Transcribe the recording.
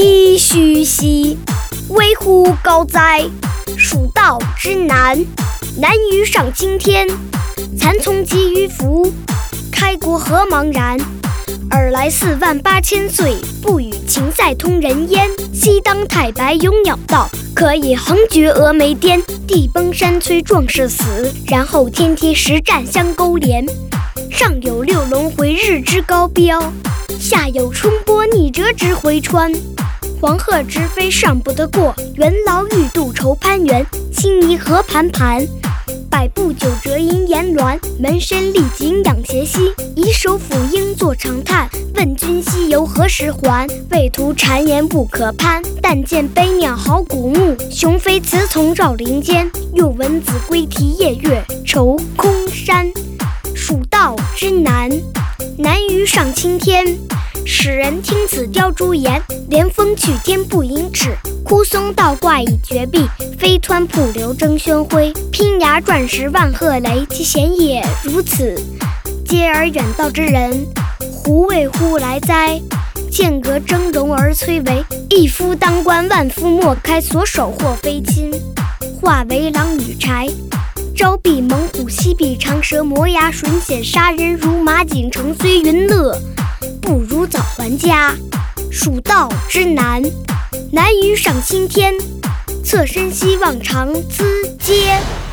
噫吁兮，危乎高哉！蜀道之难，难于上青天。蚕丛及鱼凫，开国何茫然！尔来四万八千岁，不与秦塞通人烟。西当太白有鸟道，可以横绝峨眉巅。地崩山摧壮士死，然后天梯石栈相勾连。上有六龙回日之高标，下有冲波逆折之回川。黄鹤直飞尚不得过，元劳玉度愁攀援。青泥何盘盘，百步九折萦岩峦。门深立井仰斜溪，以手抚膺坐长叹。问君西游何时还？畏途谗言不可攀。但见悲鸟号古木，雄飞雌从绕林间。又闻子规啼夜月，愁空山。蜀道之难，难于上青天。使人听此凋朱颜，连峰去天不盈尺，枯松倒挂倚绝壁，飞湍瀑流争喧辉。砯崖转石万壑雷，其险也如此。嗟而远道之人，胡为乎来哉？剑阁峥嵘而崔嵬，一夫当关，万夫莫开。所守或非亲，化为狼与豺。朝避猛虎，夕避长蛇，磨牙吮血，杀人如麻。锦城虽云乐。不如早还家。蜀道之难，难于上青天。侧身西望长咨嗟。